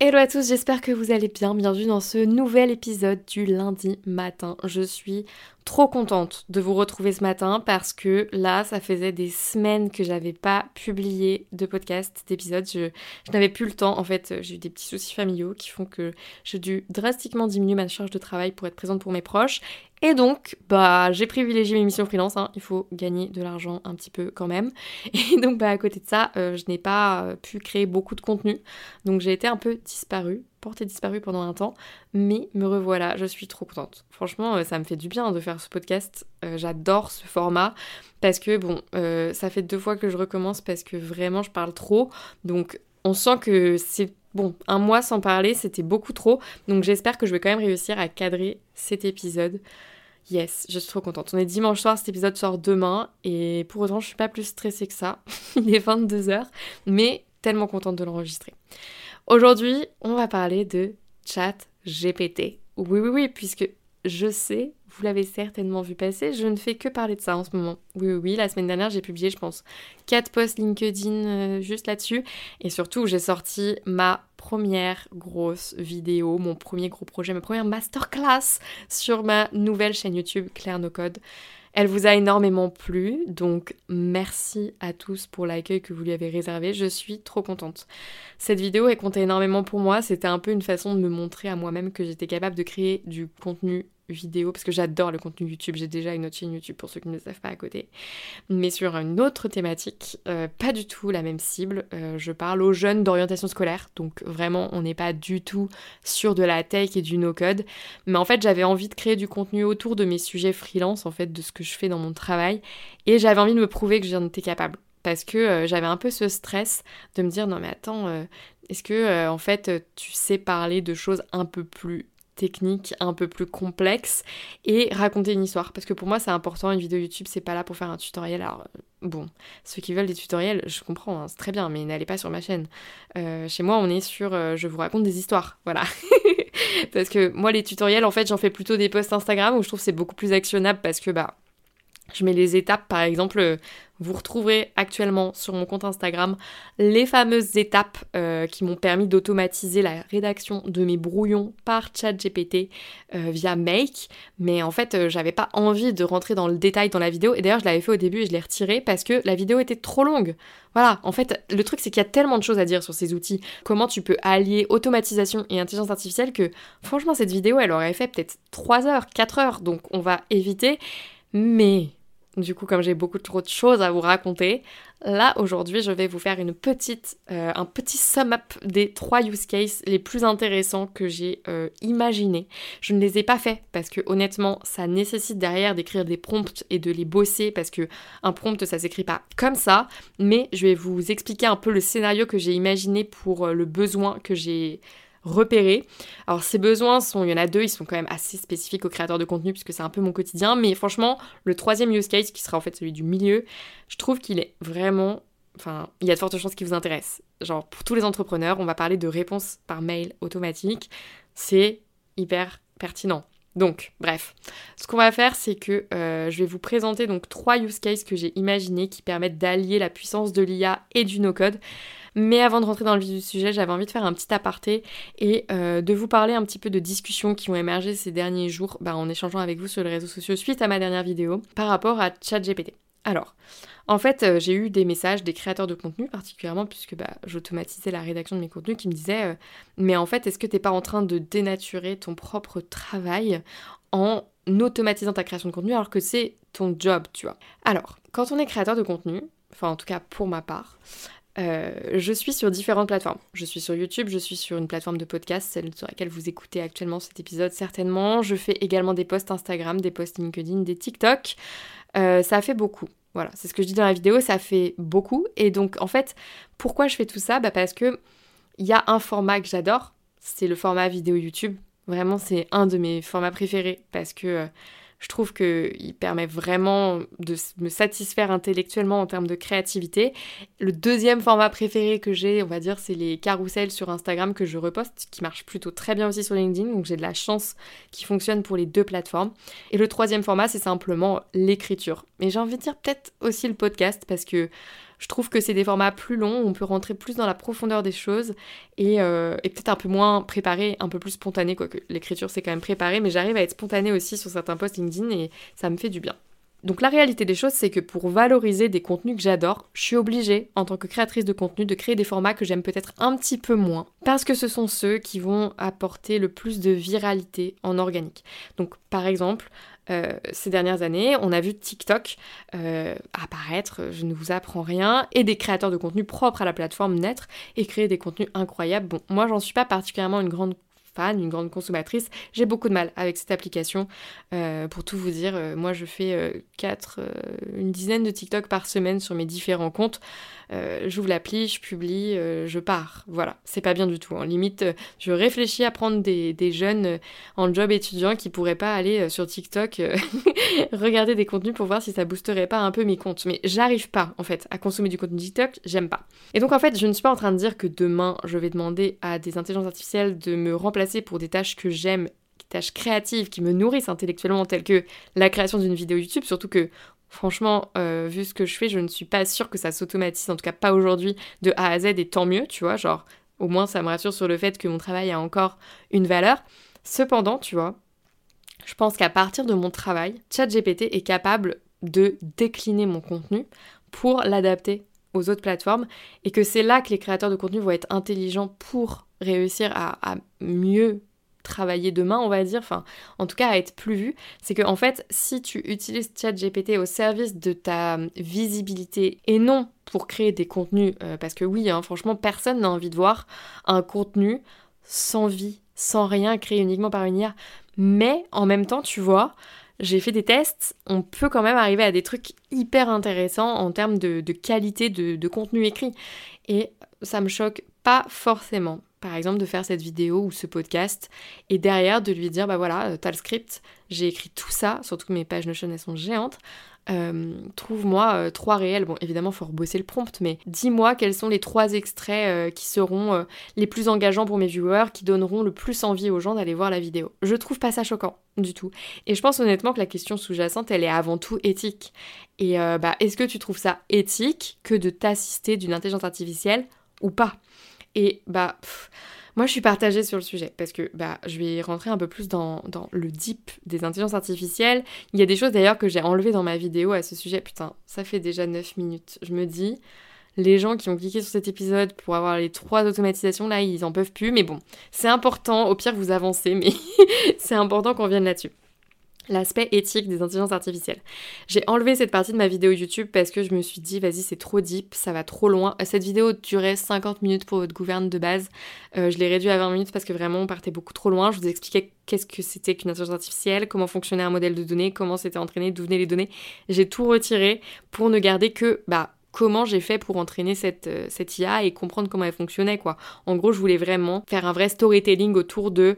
Hello à tous, j'espère que vous allez bien. Bienvenue dans ce nouvel épisode du lundi matin. Je suis trop contente de vous retrouver ce matin parce que là, ça faisait des semaines que j'avais pas publié de podcast, d'épisode. Je, n'avais plus le temps. En fait, j'ai eu des petits soucis familiaux qui font que j'ai dû drastiquement diminuer ma charge de travail pour être présente pour mes proches. Et donc, bah, j'ai privilégié mes missions freelance. Hein. Il faut gagner de l'argent un petit peu quand même. Et donc, bah, à côté de ça, euh, je n'ai pas euh, pu créer beaucoup de contenu. Donc, j'ai été un peu disparue, portée disparue pendant un temps. Mais me revoilà, je suis trop contente. Franchement, euh, ça me fait du bien de faire ce podcast. J'adore ce format. Parce que, bon, ça fait deux fois que je recommence parce que vraiment, je parle trop. Donc, on sent que c'est Bon, un mois sans parler, c'était beaucoup trop. Donc j'espère que je vais quand même réussir à cadrer cet épisode. Yes, je suis trop contente. On est dimanche soir, cet épisode sort demain. Et pour autant, je suis pas plus stressée que ça. Il est 22h. Mais tellement contente de l'enregistrer. Aujourd'hui, on va parler de chat GPT. Oui, oui, oui, puisque je sais vous l'avez certainement vu passer, je ne fais que parler de ça en ce moment. Oui, oui, oui, la semaine dernière, j'ai publié, je pense, 4 posts LinkedIn euh, juste là-dessus. Et surtout, j'ai sorti ma première grosse vidéo, mon premier gros projet, ma première masterclass sur ma nouvelle chaîne YouTube Claire No Code. Elle vous a énormément plu, donc merci à tous pour l'accueil que vous lui avez réservé, je suis trop contente. Cette vidéo, elle comptait énormément pour moi, c'était un peu une façon de me montrer à moi-même que j'étais capable de créer du contenu vidéo, parce que j'adore le contenu YouTube, j'ai déjà une autre chaîne YouTube pour ceux qui ne le savent pas à côté, mais sur une autre thématique, euh, pas du tout la même cible, euh, je parle aux jeunes d'orientation scolaire, donc vraiment on n'est pas du tout sur de la tech et du no-code, mais en fait j'avais envie de créer du contenu autour de mes sujets freelance, en fait de ce que je fais dans mon travail, et j'avais envie de me prouver que j'en étais capable, parce que euh, j'avais un peu ce stress de me dire non mais attends, est-ce que en fait tu sais parler de choses un peu plus technique un peu plus complexe et raconter une histoire. Parce que pour moi, c'est important, une vidéo YouTube, c'est pas là pour faire un tutoriel. Alors, bon, ceux qui veulent des tutoriels, je comprends, hein, c'est très bien, mais n'allez pas sur ma chaîne. Euh, chez moi, on est sur euh, je vous raconte des histoires, voilà. parce que moi, les tutoriels, en fait, j'en fais plutôt des posts Instagram où je trouve c'est beaucoup plus actionnable parce que, bah, je mets les étapes, par exemple, vous retrouverez actuellement sur mon compte Instagram les fameuses étapes euh, qui m'ont permis d'automatiser la rédaction de mes brouillons par ChatGPT euh, via Make. Mais en fait, euh, j'avais pas envie de rentrer dans le détail dans la vidéo. Et d'ailleurs, je l'avais fait au début et je l'ai retiré parce que la vidéo était trop longue. Voilà, en fait, le truc c'est qu'il y a tellement de choses à dire sur ces outils. Comment tu peux allier automatisation et intelligence artificielle que franchement, cette vidéo, elle aurait fait peut-être 3 heures, 4 heures. Donc on va éviter. Mais du coup, comme j'ai beaucoup trop de choses à vous raconter, là aujourd'hui, je vais vous faire une petite, euh, un petit sum-up des trois use cases les plus intéressants que j'ai euh, imaginés. Je ne les ai pas faits parce que honnêtement, ça nécessite derrière d'écrire des prompts et de les bosser parce que un prompt, ça s'écrit pas comme ça. Mais je vais vous expliquer un peu le scénario que j'ai imaginé pour euh, le besoin que j'ai repérer. Alors ces besoins sont, il y en a deux, ils sont quand même assez spécifiques aux créateurs de contenu puisque c'est un peu mon quotidien, mais franchement, le troisième use case qui sera en fait celui du milieu, je trouve qu'il est vraiment, enfin, il y a de fortes chances qu'il vous intéresse. Genre pour tous les entrepreneurs, on va parler de réponses par mail automatique, c'est hyper pertinent. Donc, bref, ce qu'on va faire, c'est que euh, je vais vous présenter donc trois use cases que j'ai imaginés qui permettent d'allier la puissance de l'IA et du no-code. Mais avant de rentrer dans le vif du sujet, j'avais envie de faire un petit aparté et euh, de vous parler un petit peu de discussions qui ont émergé ces derniers jours bah, en échangeant avec vous sur les réseaux sociaux suite à ma dernière vidéo par rapport à ChatGPT. Alors, en fait, euh, j'ai eu des messages des créateurs de contenu particulièrement puisque bah, j'automatisais la rédaction de mes contenus qui me disaient euh, mais en fait, est-ce que t'es pas en train de dénaturer ton propre travail en automatisant ta création de contenu alors que c'est ton job, tu vois? Alors, quand on est créateur de contenu, enfin en tout cas pour ma part, euh, je suis sur différentes plateformes. Je suis sur YouTube, je suis sur une plateforme de podcast, celle sur laquelle vous écoutez actuellement cet épisode certainement. Je fais également des posts Instagram, des posts LinkedIn, des TikTok. Euh, ça fait beaucoup. Voilà, c'est ce que je dis dans la vidéo, ça fait beaucoup. Et donc en fait, pourquoi je fais tout ça? Bah Parce que il y a un format que j'adore, c'est le format vidéo YouTube. Vraiment, c'est un de mes formats préférés parce que euh, je trouve qu'il permet vraiment de me satisfaire intellectuellement en termes de créativité. Le deuxième format préféré que j'ai, on va dire, c'est les carousels sur Instagram que je reposte, qui marchent plutôt très bien aussi sur LinkedIn. Donc j'ai de la chance qui fonctionne pour les deux plateformes. Et le troisième format, c'est simplement l'écriture. Mais j'ai envie de dire peut-être aussi le podcast parce que je trouve que c'est des formats plus longs, où on peut rentrer plus dans la profondeur des choses et, euh, peut-être un peu moins préparé, un peu plus spontané, quoique l'écriture c'est quand même préparé, mais j'arrive à être spontané aussi sur certains posts LinkedIn et ça me fait du bien. Donc la réalité des choses, c'est que pour valoriser des contenus que j'adore, je suis obligée, en tant que créatrice de contenu, de créer des formats que j'aime peut-être un petit peu moins, parce que ce sont ceux qui vont apporter le plus de viralité en organique. Donc par exemple, euh, ces dernières années, on a vu TikTok euh, apparaître, je ne vous apprends rien, et des créateurs de contenu propres à la plateforme naître et créer des contenus incroyables. Bon, moi j'en suis pas particulièrement une grande une grande consommatrice, j'ai beaucoup de mal avec cette application. Euh, pour tout vous dire, moi je fais 4, une dizaine de TikTok par semaine sur mes différents comptes. Euh, j'ouvre l'appli, je publie, euh, je pars. Voilà, c'est pas bien du tout. En limite, euh, je réfléchis à prendre des, jeunes en job étudiant qui pourraient pas aller sur TikTok regarder des contenus pour voir si ça boosterait pas un peu mes comptes. Mais j'arrive pas, en fait, à consommer du contenu TikTok, j'aime pas. Et donc, en fait, je ne suis pas en train de dire que demain, je vais demander à des intelligences artificielles de me remplacer pour des tâches que j'aime des tâches créatives qui me nourrissent intellectuellement, telles que la création d'une vidéo YouTube, surtout que Franchement, euh, vu ce que je fais, je ne suis pas sûre que ça s'automatise, en tout cas pas aujourd'hui, de A à Z, et tant mieux, tu vois, genre, au moins ça me rassure sur le fait que mon travail a encore une valeur. Cependant, tu vois, je pense qu'à partir de mon travail, ChatGPT est capable de décliner mon contenu pour l'adapter aux autres plateformes et que c'est là que les créateurs de contenu vont être intelligents pour réussir à, mieux travailler demain, on va dire, enfin, en tout cas à être plus vu, c'est que en fait, si tu utilises ChatGPT au service de ta visibilité et non pour créer des contenus, euh, parce que oui, hein, franchement, personne n'a envie de voir un contenu sans vie, sans rien, créé uniquement par une IA. Mais en même temps, tu vois, j'ai fait des tests, on peut quand même arriver à des trucs hyper intéressants en termes de, qualité de, contenu écrit. Et ça me choque pas forcément par exemple, de faire cette vidéo ou ce podcast et derrière de lui dire bah voilà, euh, t'as le script, j'ai écrit tout ça, surtout que mes pages Notion elles sont géantes. Euh, trouve-moi euh, trois réels. Bon, évidemment, faut rebosser le prompt, mais dis-moi quels sont les trois extraits qui seront les plus engageants pour mes viewers, qui donneront le plus envie aux gens d'aller voir la vidéo. Je trouve pas ça choquant du tout. Et je pense honnêtement que la question sous-jacente, elle est avant tout éthique. Et bah, est-ce que tu trouves ça éthique que de t'assister d'une intelligence artificielle ou pas? Et bah, moi je suis partagée sur le sujet parce que bah, je vais rentrer un peu plus dans, le deep des intelligences artificielles. Il y a des choses d'ailleurs que j'ai enlevées dans ma vidéo à ce sujet. Putain, ça fait déjà 9 minutes. Je me dis, les gens qui ont cliqué sur cet épisode pour avoir les trois automatisations, là, ils en peuvent plus. Mais bon, c'est important. Au pire, vous avancez, mais c'est important qu'on vienne là-dessus l'aspect éthique des intelligences artificielles. J'ai enlevé cette partie de ma vidéo YouTube parce que je me suis dit, vas-y, c'est trop deep, ça va trop loin. Cette vidéo durait 50 minutes pour votre gouverne de base. Euh, je l'ai réduit à 20 minutes parce que vraiment, on partait beaucoup trop loin. Je vous expliquais qu'est-ce que c'était qu'une intelligence artificielle, comment fonctionnait un modèle de données, comment c'était entraîné, d'où venaient les données. J'ai tout retiré pour ne garder que, bah, comment j'ai fait pour entraîner cette, euh, cette IA et comprendre comment elle fonctionnait quoi. En gros, je voulais vraiment faire un vrai storytelling autour de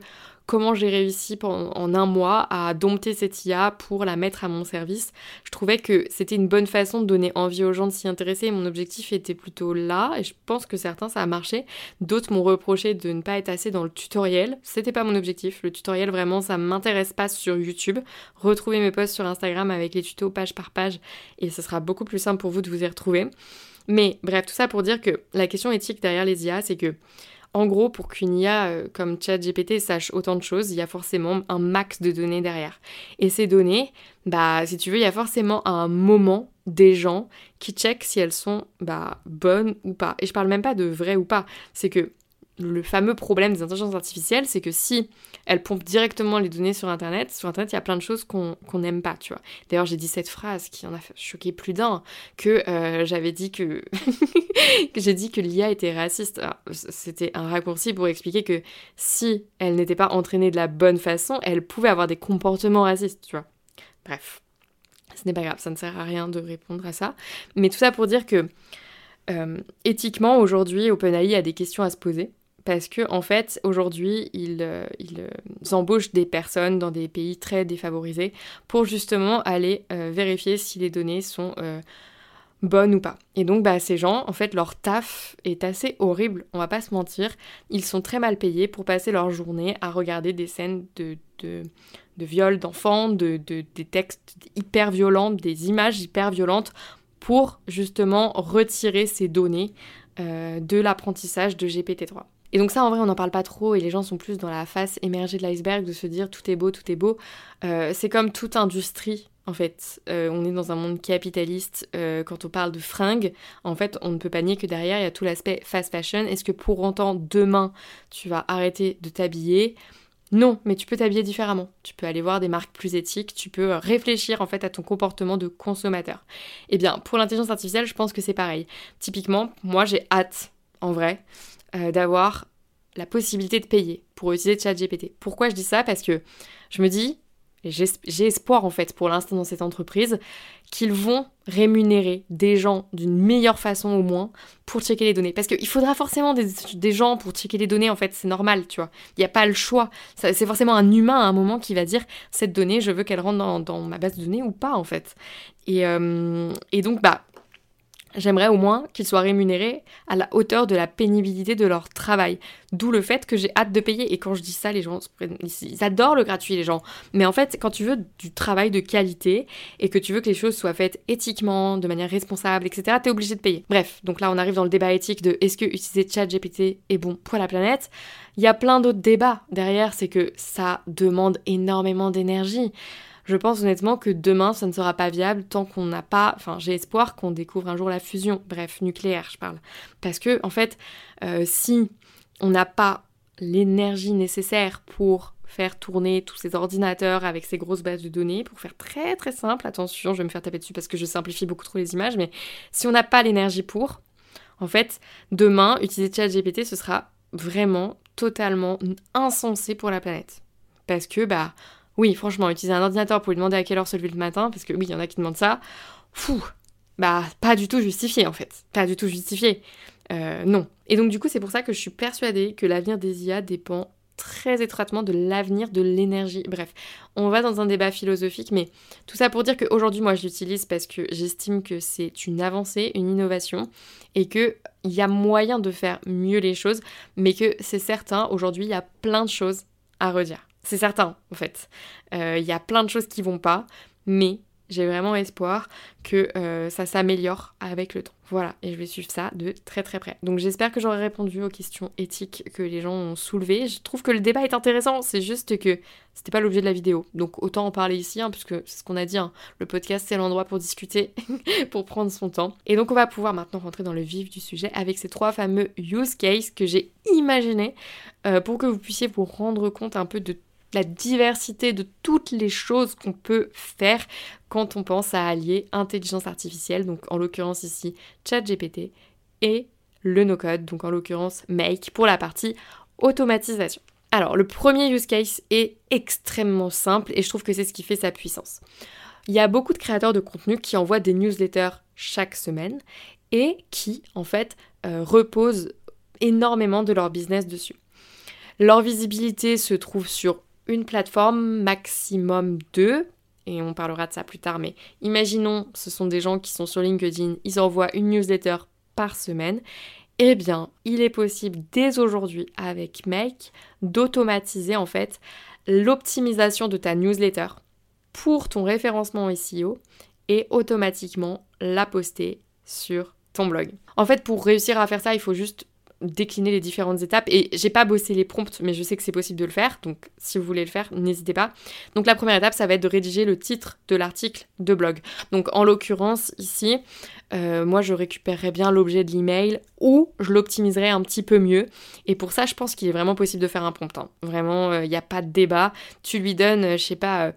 comment j'ai réussi en un mois à dompter cette IA pour la mettre à mon service. Je trouvais que c'était une bonne façon de donner envie aux gens de s'y intéresser. Mon objectif était plutôt là et je pense que certains ça a marché. D'autres m'ont reproché de ne pas être assez dans le tutoriel. C'était pas mon objectif. Le tutoriel vraiment ça m'intéresse pas sur YouTube. Retrouvez mes posts sur Instagram avec les tutos page par page et ce sera beaucoup plus simple pour vous de vous y retrouver. Mais bref, tout ça pour dire que la question éthique derrière les IA, c'est que en gros, pour qu'une IA euh, comme ChatGPT sache autant de choses, il y a forcément un max de données derrière. Et ces données, bah, si tu veux, il y a forcément un moment des gens qui checkent si elles sont bah, bonnes ou pas. Et je parle même pas de vrai ou pas. C'est que le fameux problème des intelligences artificielles, c'est que si elles pompent directement les données sur Internet, sur Internet, il y a plein de choses qu'on n'aime pas, tu vois. D'ailleurs, j'ai dit cette phrase qui en a choqué plus d'un, que euh, j'avais dit que, j'ai dit que l'IA était raciste. C'était un raccourci pour expliquer que si elle n'était pas entraînée de la bonne façon, elle pouvait avoir des comportements racistes, tu vois. Bref, ce n'est pas grave, ça ne sert à rien de répondre à ça. Mais tout ça pour dire que euh, éthiquement, aujourd'hui, OpenAI a des questions à se poser parce que en fait aujourd'hui ils, ils, embauchent des personnes dans des pays très défavorisés pour justement aller vérifier si les données sont bonne ou pas. Et donc, bah, ces gens, en fait, leur taf est assez horrible, on va pas se mentir. Ils sont très mal payés pour passer leur journée à regarder des scènes de, viol d'enfants, de, de, des textes hyper violents, des images hyper violentes pour justement retirer ces données euh, de l'apprentissage de GPT-3. Et donc ça, en vrai, on n'en parle pas trop et les gens sont plus dans la face émergée de l'iceberg de se dire tout est beau, tout est beau. Euh, c'est comme toute industrie en fait. Euh, on est dans un monde capitaliste. Euh, quand on parle de fringues, en fait, on ne peut pas nier que derrière, il y a tout l'aspect fast fashion. Est-ce que pour autant, demain, tu vas arrêter de t'habiller? Non, mais tu peux t'habiller différemment. Tu peux aller voir des marques plus éthiques, tu peux réfléchir en fait à ton comportement de consommateur. Eh bien, pour l'intelligence artificielle, je pense que c'est pareil. Typiquement, moi j'ai hâte, en vrai, euh, d'avoir la possibilité de payer pour utiliser ChatGPT. Pourquoi je dis ça? Parce que je me dis, j'ai espoir en fait pour l'instant dans cette entreprise qu'ils vont rémunérer des gens d'une meilleure façon au moins pour checker les données. Parce qu'il faudra forcément des, gens pour checker les données, en fait, c'est normal, tu vois. Il n'y a pas le choix. C'est forcément un humain à un moment qui va dire cette donnée, je veux qu'elle rentre dans, ma base de données ou pas, en fait. Et, euh, et donc, bah, J'aimerais au moins qu'ils soient rémunérés à la hauteur de la pénibilité de leur travail. D'où le fait que j'ai hâte de payer. Et quand je dis ça, les gens, ils adorent le gratuit, les gens. Mais en fait, quand tu veux du travail de qualité et que tu veux que les choses soient faites éthiquement, de manière responsable, etc., t'es obligé de payer. Bref, donc là, on arrive dans le débat éthique de est-ce que utiliser ChatGPT est bon pour la planète? Il y a plein d'autres débats derrière, c'est que ça demande énormément d'énergie. Je pense honnêtement que demain, ça ne sera pas viable tant qu'on n'a pas. Enfin, j'ai espoir qu'on découvre un jour la fusion. Bref, nucléaire, je parle. Parce que, en fait, euh, si on n'a pas l'énergie nécessaire pour faire tourner tous ces ordinateurs avec ces grosses bases de données, pour faire très très simple, attention, je vais me faire taper dessus parce que je simplifie beaucoup trop les images, mais si on n'a pas l'énergie pour, en fait, demain, utiliser ChatGPT, ce sera vraiment totalement insensé pour la planète. Parce que, bah, oui, franchement, utiliser un ordinateur pour lui demander à quelle heure se lever le matin, parce que oui, il y en a qui demandent ça, fou, bah pas du tout justifié en fait, pas du tout justifié. Euh, non. Et donc du coup, c'est pour ça que je suis persuadée que l'avenir des IA dépend très étroitement de l'avenir de l'énergie. Bref, on va dans un débat philosophique, mais tout ça pour dire qu'aujourd'hui, moi, je l'utilise parce que j'estime que c'est une avancée, une innovation, et qu'il y a moyen de faire mieux les choses, mais que c'est certain, aujourd'hui, il y a plein de choses à redire. C'est certain, en fait. Il euh, y a plein de choses qui vont pas, mais j'ai vraiment espoir que euh, ça s'améliore avec le temps. Voilà, et je vais suivre ça de très très près. Donc j'espère que j'aurai répondu aux questions éthiques que les gens ont soulevées. Je trouve que le débat est intéressant, c'est juste que c'était pas l'objet de la vidéo. Donc autant en parler ici, hein, puisque c'est ce qu'on a dit, hein. le podcast c'est l'endroit pour discuter, pour prendre son temps. Et donc on va pouvoir maintenant rentrer dans le vif du sujet avec ces trois fameux use cases que j'ai imaginés euh, pour que vous puissiez vous rendre compte un peu de la diversité de toutes les choses qu'on peut faire quand on pense à allier intelligence artificielle, donc en l'occurrence ici ChatGPT, et le no-code, donc en l'occurrence Make, pour la partie automatisation. Alors, le premier use case est extrêmement simple et je trouve que c'est ce qui fait sa puissance. Il y a beaucoup de créateurs de contenu qui envoient des newsletters chaque semaine et qui, en fait, euh, reposent énormément de leur business dessus. Leur visibilité se trouve sur une plateforme, maximum deux, et on parlera de ça plus tard, mais imaginons ce sont des gens qui sont sur LinkedIn, ils envoient une newsletter par semaine, eh bien, il est possible dès aujourd'hui avec Make d'automatiser en fait l'optimisation de ta newsletter pour ton référencement SEO et automatiquement la poster sur ton blog. En fait, pour réussir à faire ça, il faut juste décliner les différentes étapes. Et j'ai pas bossé les prompts mais je sais que c'est possible de le faire. Donc si vous voulez le faire n'hésitez pas. Donc la première étape ça va être de rédiger le titre de l'article de blog. Donc en l'occurrence ici euh, moi je récupérerais bien l'objet de l'email ou je l'optimiserais un petit peu mieux. Et pour ça je pense qu'il est vraiment possible de faire un prompt hein. vraiment il euh, n'y a pas de débat. Tu lui donnes euh, je sais pas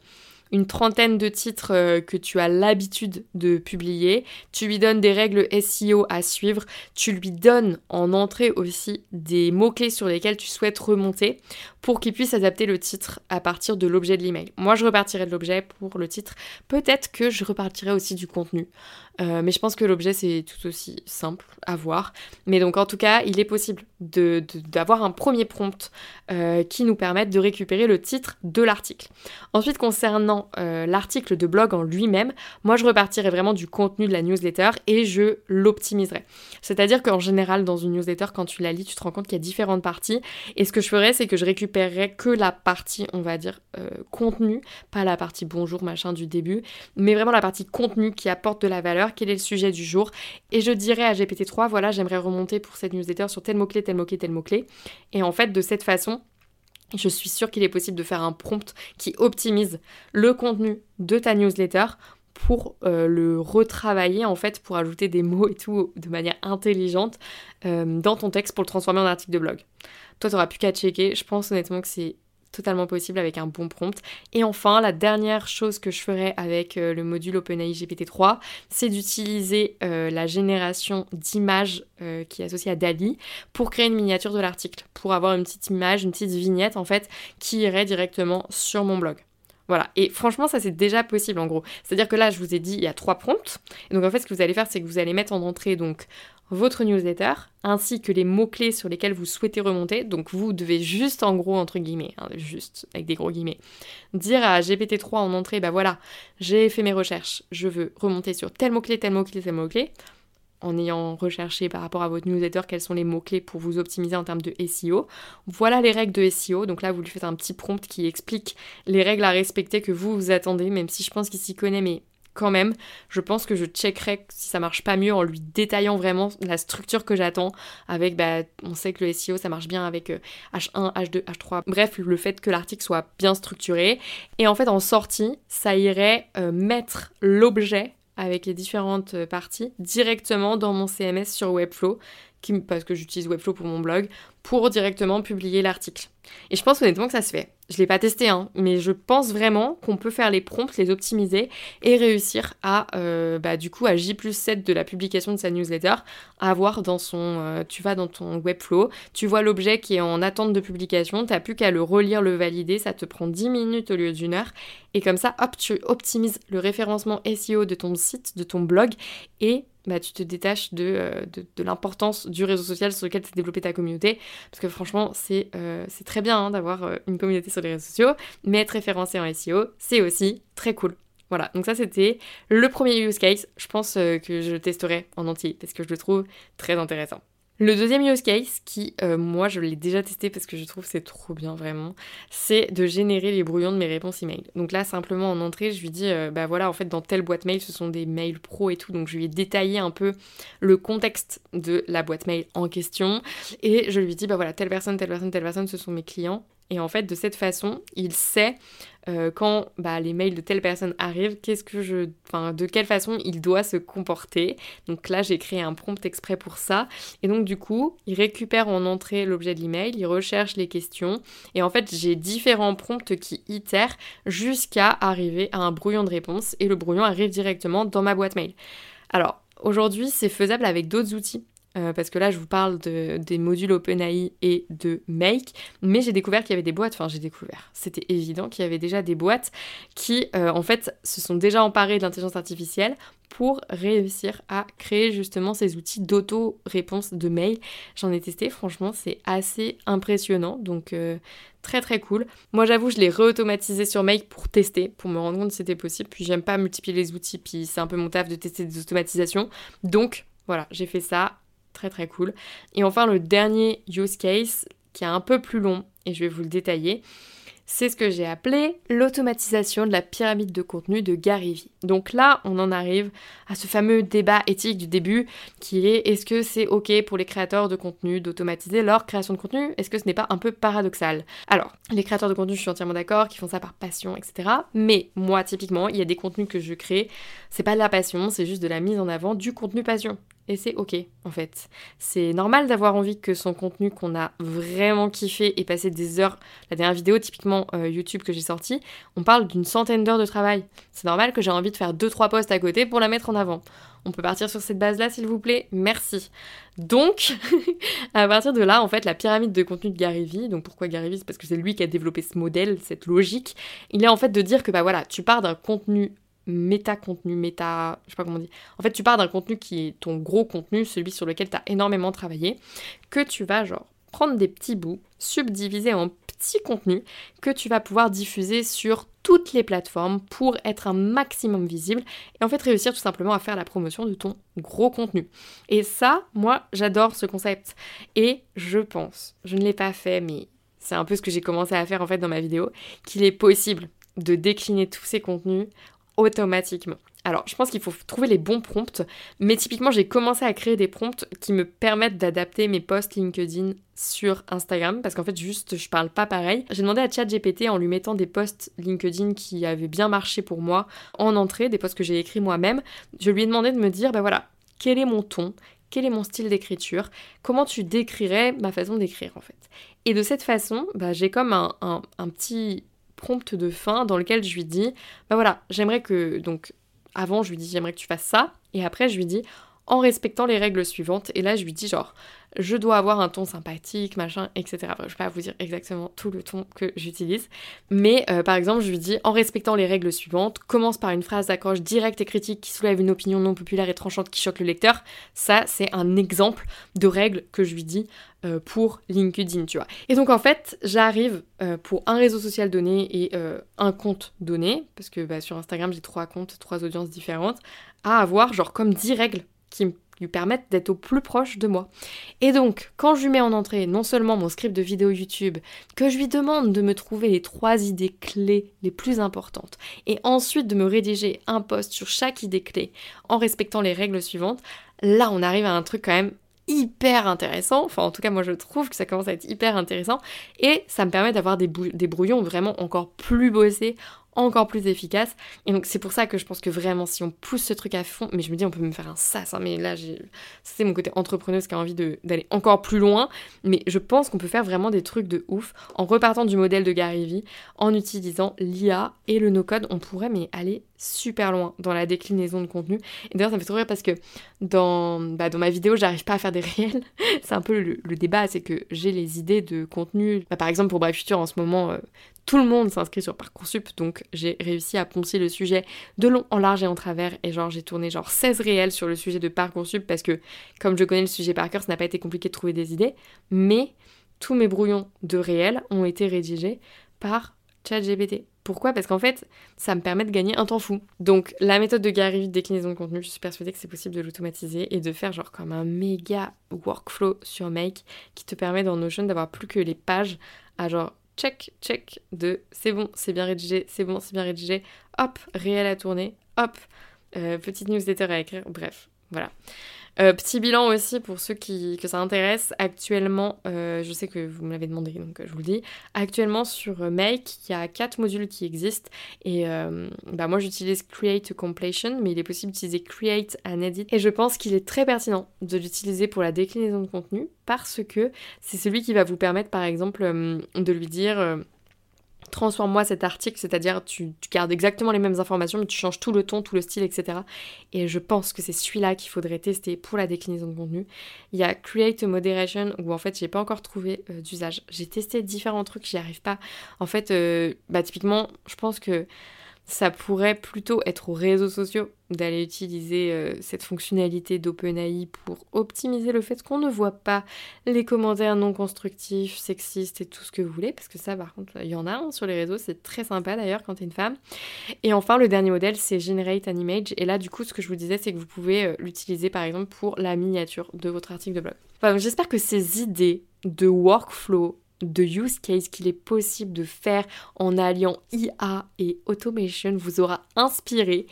une trentaine de titres euh, que tu as l'habitude de publier, tu lui donnes des règles SEO à suivre, tu lui donnes en entrée aussi des mots-clés sur lesquels tu souhaites remonter pour qu'il puisse adapter le titre à partir de l'objet de l'email. Moi, je repartirai de l'objet pour le titre. Peut-être que je repartirai aussi du contenu. Euh, mais je pense que l'objet c'est tout aussi simple à voir. Mais donc en tout cas, il est possible d'avoir de, un premier prompt euh, qui nous permette de récupérer le titre de l'article. Ensuite, concernant euh, l'article de blog en lui-même, moi je repartirai vraiment du contenu de la newsletter et je l'optimiserai. C'est-à-dire qu'en général, dans une newsletter, quand tu la lis, tu te rends compte qu'il y a différentes parties. Et ce que je ferais, c'est que je récupérerais que la partie, on va dire, contenu, pas la partie bonjour machin du début, mais vraiment la partie contenu qui apporte de la valeur quel est le sujet du jour. Et je dirais à GPT-3, voilà, j'aimerais remonter pour cette newsletter sur tel mot-clé, tel mot-clé, tel mot-clé. Et en fait, de cette façon, je suis sûre qu'il est possible de faire un prompt qui optimise le contenu de ta newsletter pour euh, le retravailler en fait pour ajouter des mots et tout de manière intelligente euh, dans ton texte pour le transformer en article de blog. Toi, tu n'auras plus qu'à checker. Je pense honnêtement que c'est totalement possible avec un bon prompt. Et enfin, la dernière chose que je ferai avec euh, le module OpenAI GPT-3, c'est d'utiliser euh, la génération d'images euh, qui est associée à DALI pour créer une miniature de l'article, pour avoir une petite image, une petite vignette en fait, qui irait directement sur mon blog. Voilà, et franchement, ça c'est déjà possible en gros. C'est-à-dire que là, je vous ai dit, il y a trois prompts. Et donc en fait, ce que vous allez faire, c'est que vous allez mettre en entrée donc votre newsletter, ainsi que les mots-clés sur lesquels vous souhaitez remonter. Donc vous devez juste, en gros, entre guillemets, hein, juste avec des gros guillemets, dire à GPT-3 en entrée, bah voilà, j'ai fait mes recherches, je veux remonter sur tel mot-clé, tel mot-clé, tel mot-clé, en ayant recherché par rapport à votre newsletter quels sont les mots-clés pour vous optimiser en termes de SEO. Voilà les règles de SEO. Donc là, vous lui faites un petit prompt qui explique les règles à respecter que vous vous attendez, même si je pense qu'il s'y connaît, mais quand même, je pense que je checkerai si ça marche pas mieux en lui détaillant vraiment la structure que j'attends avec, bah, on sait que le SEO ça marche bien avec H1, H2, H3, bref, le fait que l'article soit bien structuré. Et en fait, en sortie, ça irait euh, mettre l'objet avec les différentes euh, parties directement dans mon CMS sur Webflow, qui, parce que j'utilise Webflow pour mon blog, pour directement publier l'article. Et je pense honnêtement que ça se fait. Je l'ai pas testé, hein, mais je pense vraiment qu'on peut faire les prompts, les optimiser et réussir à, euh, bah, du coup, à J plus 7 de la publication de sa newsletter, avoir dans son, euh, tu vas dans ton Webflow, tu vois l'objet qui est en attente de publication, t'as plus qu'à le relire, le valider, ça te prend 10 minutes au lieu d'une heure, et comme ça, hop, tu optimises le référencement SEO de ton site, de ton blog, et bah, tu te détaches euh, de, de, l'importance du réseau social sur lequel tu as développé ta communauté. Parce que franchement, c'est très bien hein, d'avoir une communauté sur les réseaux sociaux, mais être référencé en SEO, c'est aussi très cool. Voilà, donc ça c'était le premier use case. Je pense que je testerai en entier parce que je le trouve très intéressant. Le deuxième use case, qui euh, moi je l'ai déjà testé parce que je trouve c'est trop bien vraiment, c'est de générer les brouillons de mes réponses email. Donc là simplement en entrée, je lui dis euh, bah voilà en fait dans telle boîte mail ce sont des mails pro et tout, donc je lui ai détaillé un peu le contexte de la boîte mail en question et je lui dis bah voilà telle personne, telle personne, telle personne ce sont mes clients et en fait, de cette façon, il sait euh, quand bah, les mails de telle personne arrivent, qu'est-ce que je, enfin, de quelle façon il doit se comporter. Donc là, j'ai créé un prompt exprès pour ça. Et donc du coup, il récupère en entrée l'objet de l'email, il recherche les questions. Et en fait, j'ai différents prompts qui itèrent jusqu'à arriver à un brouillon de réponse. Et le brouillon arrive directement dans ma boîte mail. Alors, aujourd'hui, c'est faisable avec d'autres outils. Euh, parce que là je vous parle de, des modules OpenAI et de Make, mais j'ai découvert qu'il y avait des boîtes, enfin j'ai découvert, c'était évident qu'il y avait déjà des boîtes qui euh, en fait se sont déjà emparées de l'intelligence artificielle pour réussir à créer justement ces outils d'auto-réponse de mail. J'en ai testé, franchement c'est assez impressionnant, donc euh, très très cool. Moi j'avoue je l'ai re-automatisé sur Make pour tester, pour me rendre compte que c'était possible, puis j'aime pas multiplier les outils, puis c'est un peu mon taf de tester des automatisations, donc voilà, j'ai fait ça très très cool. Et enfin le dernier use case qui est un peu plus long et je vais vous le détailler. C'est ce que j'ai appelé l'automatisation de la pyramide de contenu de Gary Vee. Donc là, on en arrive à ce fameux débat éthique du début qui est est-ce que c'est ok pour les créateurs de contenu d'automatiser leur création de contenu? Est-ce que ce n'est pas un peu paradoxal? Alors, les créateurs de contenu, je suis entièrement d'accord, qui font ça par passion, etc. Mais moi, typiquement, il y a des contenus que je crée, c'est pas de la passion, c'est juste de la mise en avant du contenu passion. Et c'est ok, en fait. C'est normal d'avoir envie que son contenu qu'on a vraiment kiffé et passé des heures. La dernière vidéo, typiquement euh, YouTube que j'ai sortie, on parle d'une centaine d'heures de travail. C'est normal que j'ai envie de faire 2-3 posts à côté pour la mettre en avant. On peut partir sur cette base-là, s'il vous plaît Merci. Donc, à partir de là, en fait, la pyramide de contenu de Gary Vee, donc pourquoi Gary Vee C'est parce que c'est lui qui a développé ce modèle, cette logique. Il est en fait de dire que, bah voilà, tu pars d'un contenu méta-contenu, méta, je sais pas comment on dit. En fait, tu pars d'un contenu qui est ton gros contenu, celui sur lequel tu as énormément travaillé, que tu vas genre prendre des petits bouts, subdiviser en petits contenus que tu vas pouvoir diffuser sur toutes les plateformes pour être un maximum visible et en fait réussir tout simplement à faire la promotion de ton gros contenu. Et ça, moi, j'adore ce concept. Et je pense, je ne l'ai pas fait, mais c'est un peu ce que j'ai commencé à faire en fait dans ma vidéo, qu'il est possible de décliner tous ces contenus automatiquement. Alors, je pense qu'il faut trouver les bons prompts, mais typiquement, j'ai commencé à créer des prompts qui me permettent d'adapter mes posts LinkedIn sur Instagram, parce qu'en fait, juste, je parle pas pareil. J'ai demandé à ChatGPT en lui mettant des posts LinkedIn qui avaient bien marché pour moi en entrée, des posts que j'ai écrits moi-même. Je lui ai demandé de me dire, bah voilà, quel est mon ton, quel est mon style d'écriture, comment tu décrirais ma façon d'écrire en fait? Et de cette façon, bah, j'ai comme un, un petit prompt de fin dans lequel je lui dis, bah voilà, j'aimerais que, donc avant je lui dis j'aimerais que tu fasses ça, et après je lui dis en respectant les règles suivantes, et là je lui dis genre, je dois avoir un ton sympathique, machin, etc. je vais pas vous dire exactement tout le ton que j'utilise, mais euh, par exemple, je lui dis en respectant les règles suivantes, commence par une phrase d'accroche directe et critique qui soulève une opinion non populaire et tranchante qui choque le lecteur. Ça, c'est un exemple de règles que je lui dis euh, pour LinkedIn, tu vois. Et donc en fait, j'arrive euh, pour un réseau social donné et un compte donné, parce que bah, sur Instagram j'ai trois comptes, trois audiences différentes, à avoir genre comme 10 règles qui lui permettre d'être au plus proche de moi. Et donc, quand je lui mets en entrée non seulement mon script de vidéo YouTube, que je lui demande de me trouver les trois idées clés les plus importantes, et ensuite de me rédiger un post sur chaque idée clé en respectant les règles suivantes, là on arrive à un truc quand même hyper intéressant, enfin en tout cas moi je trouve que ça commence à être hyper intéressant, et ça me permet d'avoir des, des brouillons vraiment encore plus bossés, encore plus efficace. Et donc c'est pour ça que je pense que vraiment si on pousse ce truc à fond, mais je me dis on peut me faire un sas, hein, mais là c'est mon côté entrepreneuse qui a envie d'aller encore plus loin, mais je pense qu'on peut faire vraiment des trucs de ouf en repartant du modèle de Gary Vee, en utilisant l'IA et le no-code, on pourrait mais aller super loin dans la déclinaison de contenu. Et d'ailleurs ça me fait trop rire parce que dans, bah, dans ma vidéo j'arrive pas à faire des réels, c'est un peu le, débat, c'est que j'ai les idées de contenu, bah, par exemple pour Bref Future en ce moment, euh, tout le monde s'inscrit sur Parcoursup, donc j'ai réussi à poncer le sujet de long en large et en travers, et genre j'ai tourné genre 16 réels sur le sujet de Parcoursup, parce que comme je connais le sujet par cœur, ça n'a pas été compliqué de trouver des idées, mais tous mes brouillons de réels ont été rédigés par ChatGPT. Pourquoi? Parce qu'en fait, ça me permet de gagner un temps fou. Donc, la méthode de Gary déclinaison de contenu, je suis persuadée que c'est possible de l'automatiser et de faire genre comme un méga workflow sur Make qui te permet dans Notion d'avoir plus que les pages à genre check, check de c'est bon, c'est bien rédigé, c'est bon, c'est bien rédigé, hop, réel à tourner, hop, euh, petite newsletter à écrire, bref, voilà. Euh, petit bilan aussi pour ceux qui, que ça intéresse. Actuellement, euh, je sais que vous me l'avez demandé, donc je vous le dis. Actuellement sur Make, il y a quatre modules qui existent. Et bah moi j'utilise Create a Completion, mais il est possible d'utiliser Create an Edit. Et je pense qu'il est très pertinent de l'utiliser pour la déclinaison de contenu parce que c'est celui qui va vous permettre par exemple de lui dire transforme-moi cet article, c'est-à-dire tu, gardes exactement les mêmes informations, mais tu changes tout le ton, tout le style, etc. Et je pense que c'est celui-là qu'il faudrait tester pour la déclinaison de contenu. Il y a Create a Moderation, où en fait j'ai pas encore trouvé euh, d'usage. J'ai testé différents trucs, j'y arrive pas. En fait, euh, bah typiquement, je pense que ça pourrait plutôt être aux réseaux sociaux d'aller utiliser euh, cette fonctionnalité d'OpenAI pour optimiser le fait qu'on ne voit pas les commentaires non constructifs, sexistes et tout ce que vous voulez, parce que ça par contre, il y en a sur les réseaux, c'est très sympa d'ailleurs quand t'es une femme. Et enfin, le dernier modèle, c'est Generate an Image, et là du coup, ce que je vous disais, c'est que vous pouvez euh, l'utiliser par exemple pour la miniature de votre article de blog. Enfin, J'espère que ces idées de workflow de use case qu'il est possible de faire en alliant IA et automation vous aura inspiré.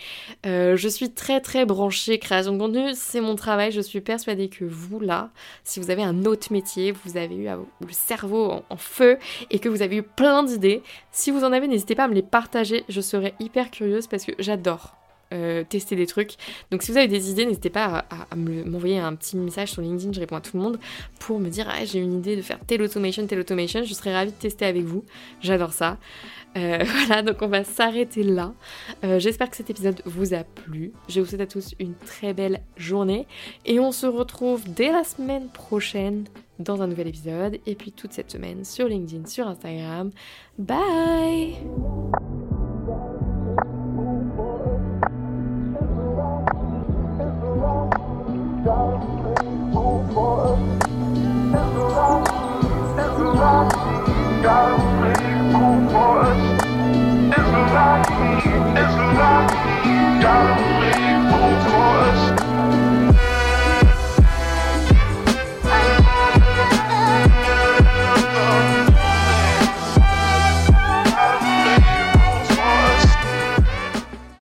Euh, je suis très très branchée création de contenu, c'est mon travail. Je suis persuadée que vous là, si vous avez un autre métier, vous avez eu le cerveau en, feu et que vous avez eu plein d'idées, si vous en avez, n'hésitez pas à me les partager. Je serais hyper curieuse parce que j'adore euh, tester des trucs. Donc si vous avez des idées, n'hésitez pas à, m'envoyer un petit message sur LinkedIn, je réponds à tout le monde, pour me dire ah, j'ai une idée de faire telle automation, telle automation. Je serais ravie de tester avec vous. J'adore ça. Euh, voilà, donc on va s'arrêter là. Euh, j'espère que cet épisode vous a plu. Je vous souhaite à tous une très belle journée et on se retrouve dès la semaine prochaine dans un nouvel épisode et puis toute cette semaine sur LinkedIn, sur Instagram. Bye down.